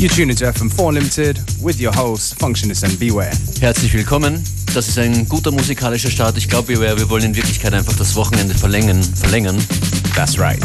You tune into FM4 Unlimited with your host, Functionist and Beware. Herzlich willkommen. Das ist ein guter musikalischer Start. Ich glaube, Beware, wir wollen in Wirklichkeit einfach das Wochenende verlängern. verlängern. That's right.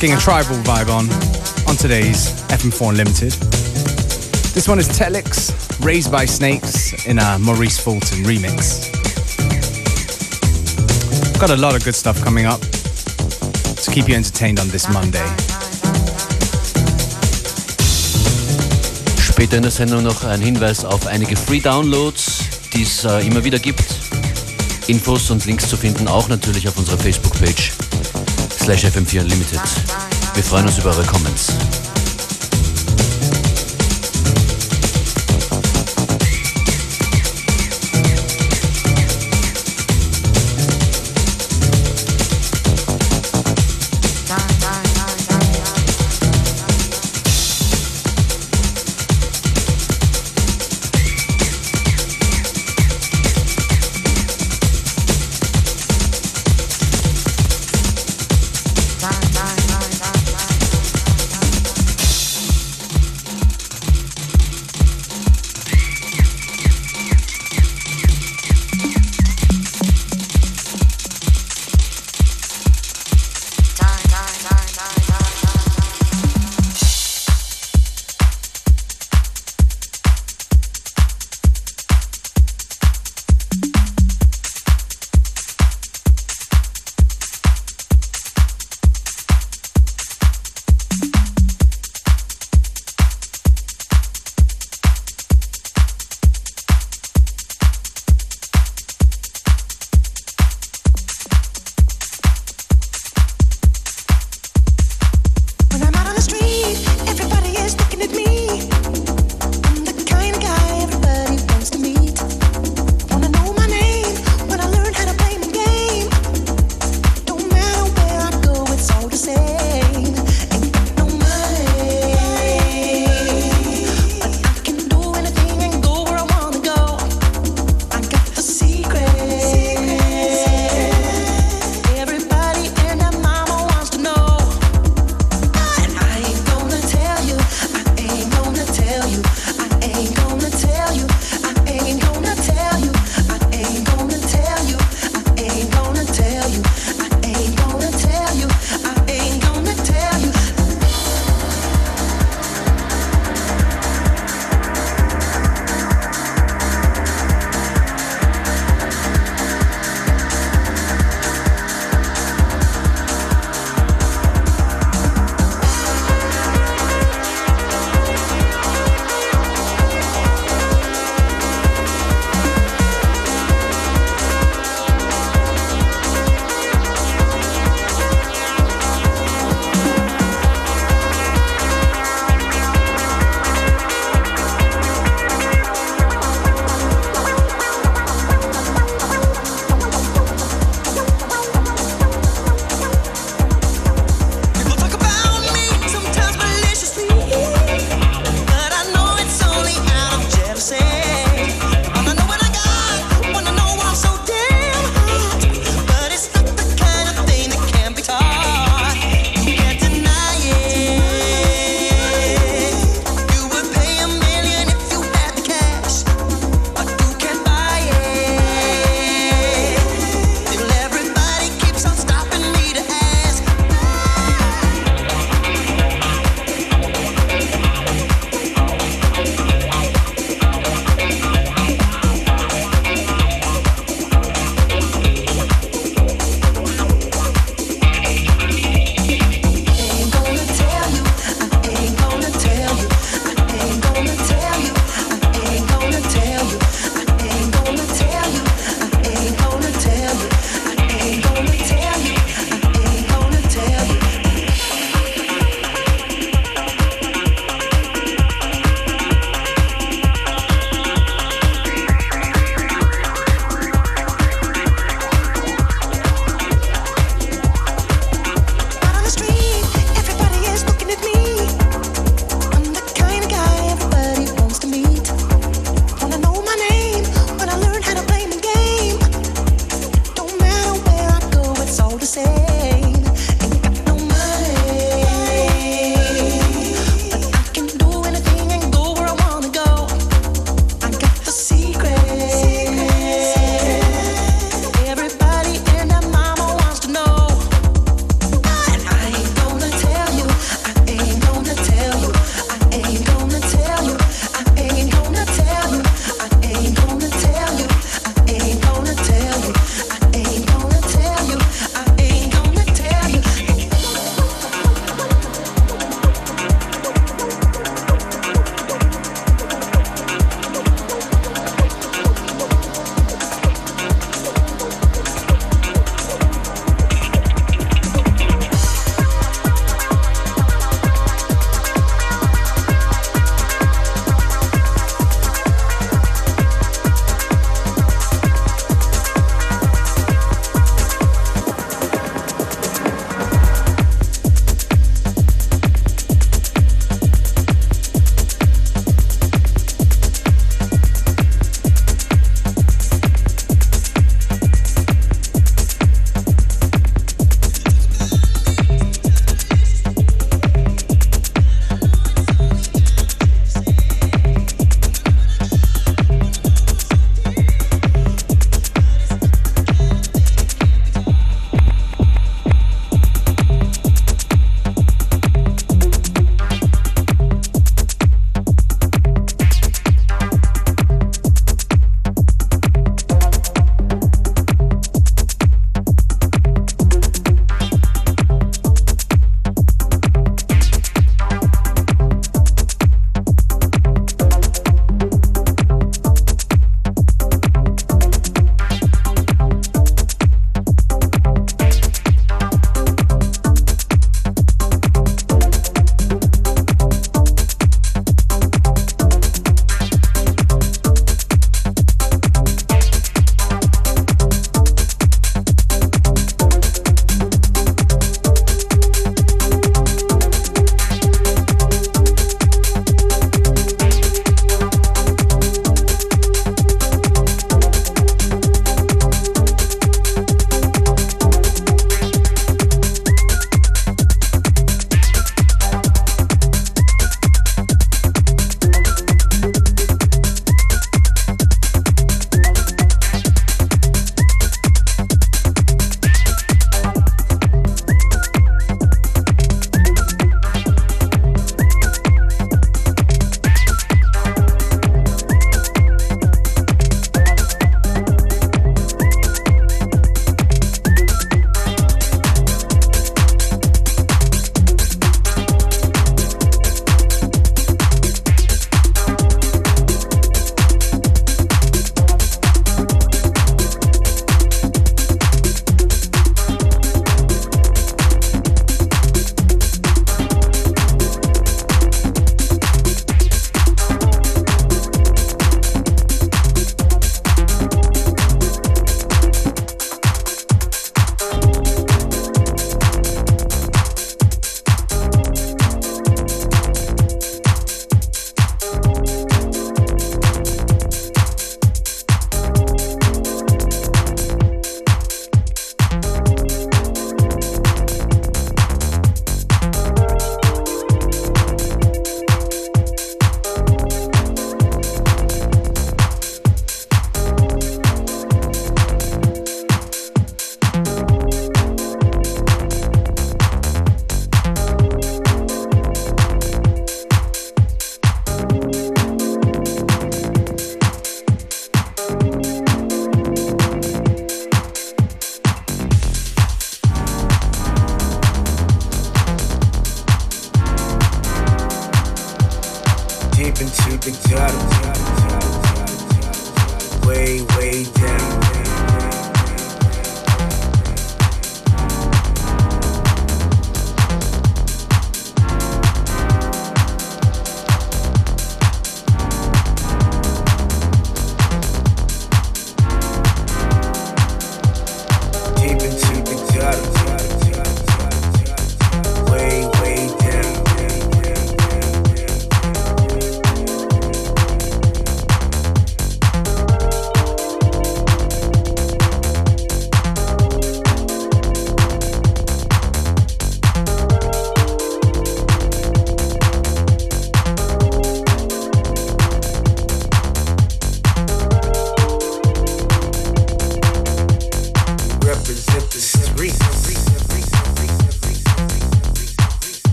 Getting a tribal vibe on on today's FM4 Unlimited. This one is Telix, Raised by Snakes in a Maurice Fulton remix. Got a lot of good stuff coming up to keep you entertained on this Monday. Später in der Sendung noch ein Hinweis auf einige Free Downloads, die es äh, immer wieder gibt. Infos und Links zu finden auch natürlich auf unserer Facebook-Page slash FM4 Unlimited. Wir freuen uns über eure Comments.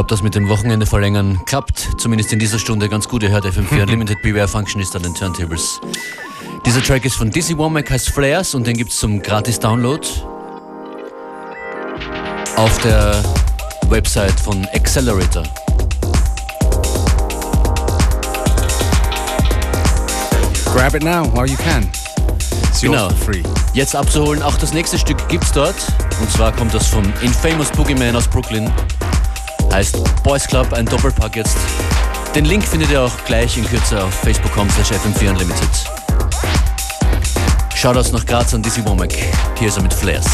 glaube, das mit dem Wochenende verlängern klappt, zumindest in dieser Stunde ganz gut. Ihr hört FM4 Unlimited, Function ist an den Turntables. Dieser Track ist von Dizzy Womack, heißt Flares und den gibt es zum Gratis-Download auf der Website von Accelerator. Grab it now while you can. It's genau. Free. Jetzt abzuholen. Auch das nächste Stück gibt's dort. Und zwar kommt das vom Infamous Boogeyman aus Brooklyn. Heißt Boys Club, ein Doppelpack jetzt. Den Link findet ihr auch gleich in Kürze auf facebook.com slash fm4 unlimited. Shoutouts nach Graz an Dizzy Womack. Hier ist er mit Flares.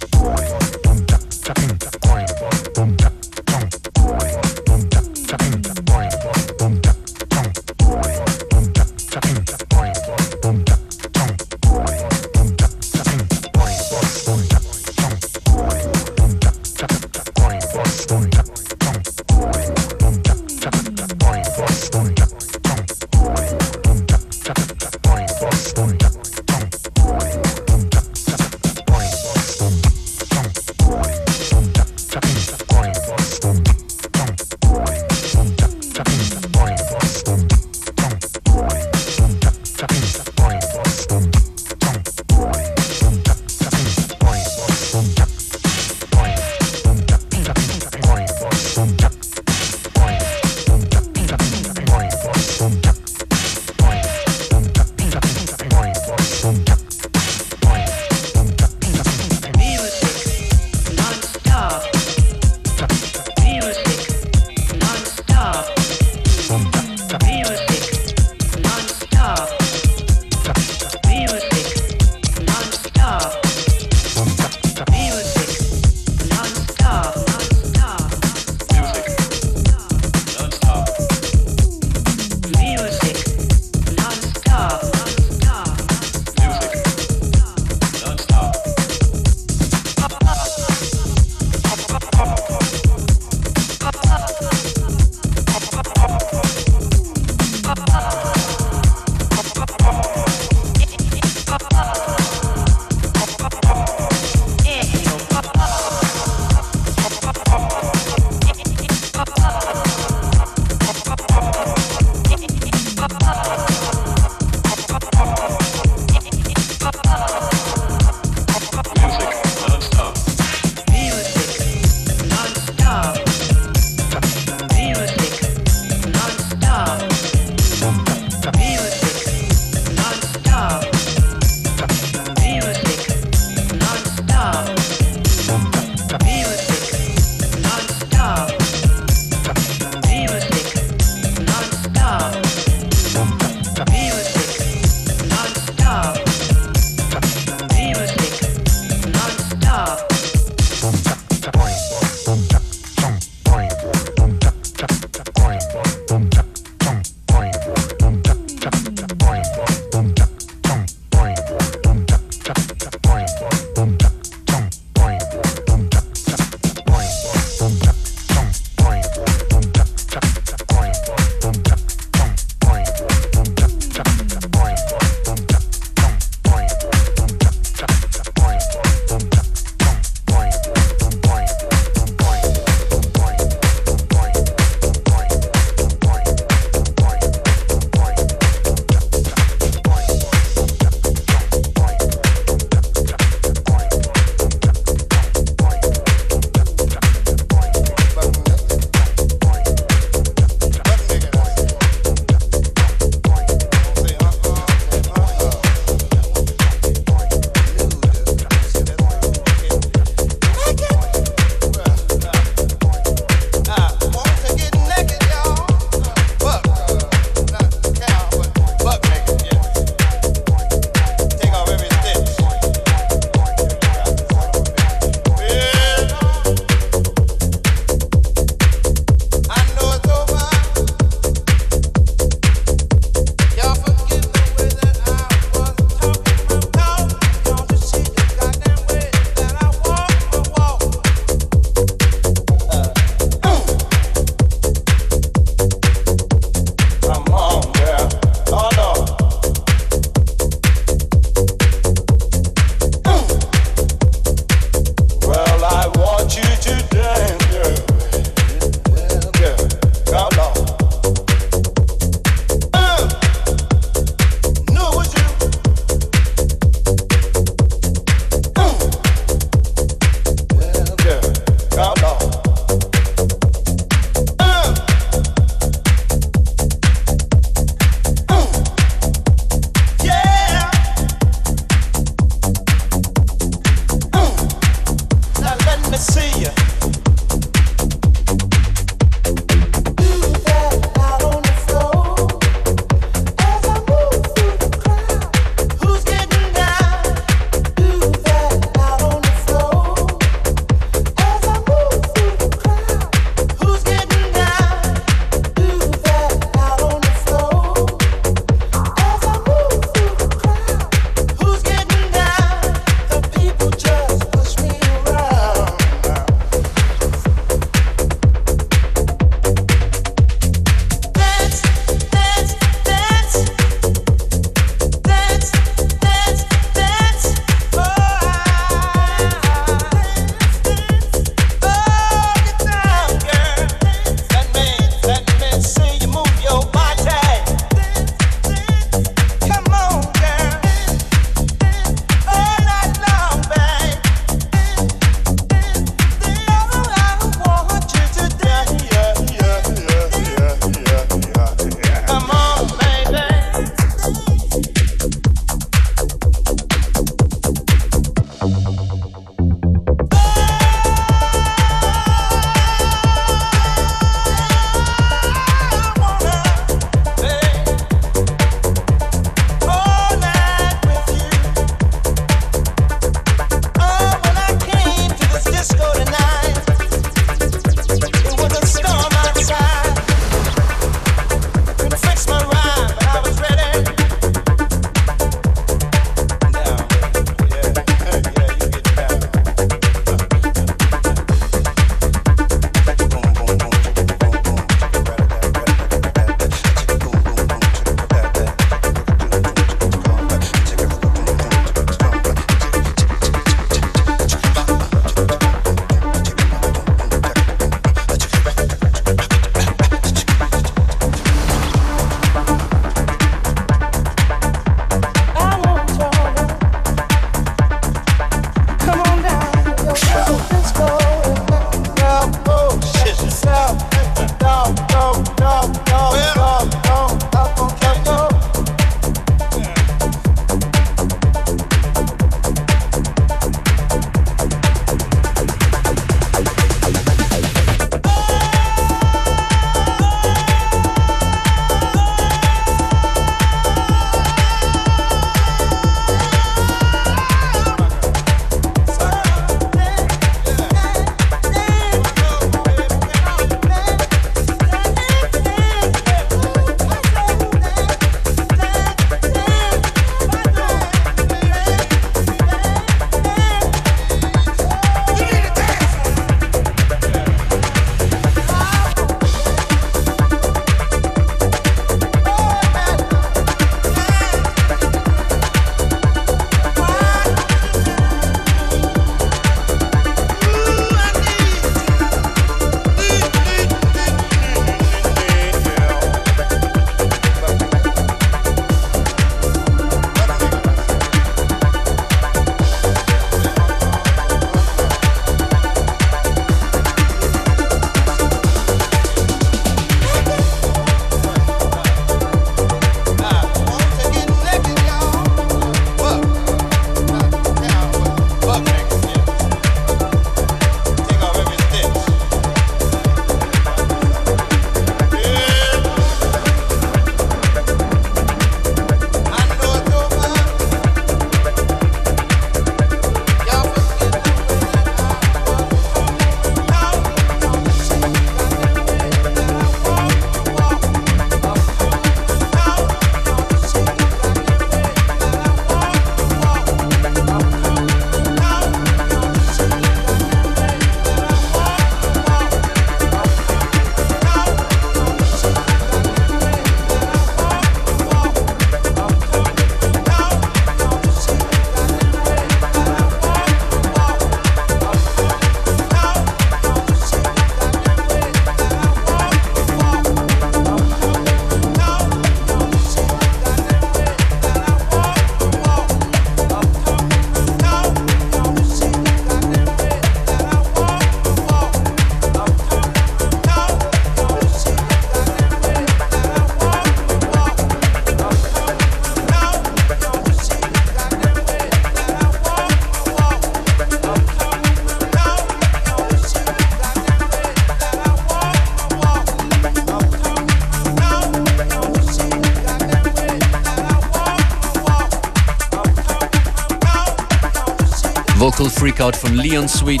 Leon Sweet,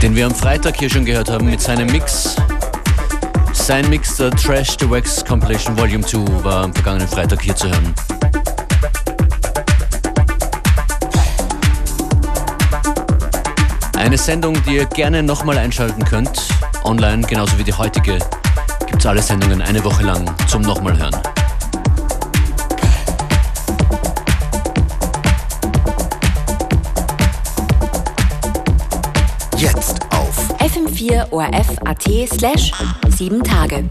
den wir am Freitag hier schon gehört haben mit seinem Mix. Sein Mix der Trash the Wax Compilation Volume 2 war am vergangenen Freitag hier zu hören. Eine Sendung, die ihr gerne nochmal einschalten könnt, online, genauso wie die heutige, gibt es alle Sendungen eine Woche lang zum nochmal hören. FM4 ORF.at slash 7 Tage.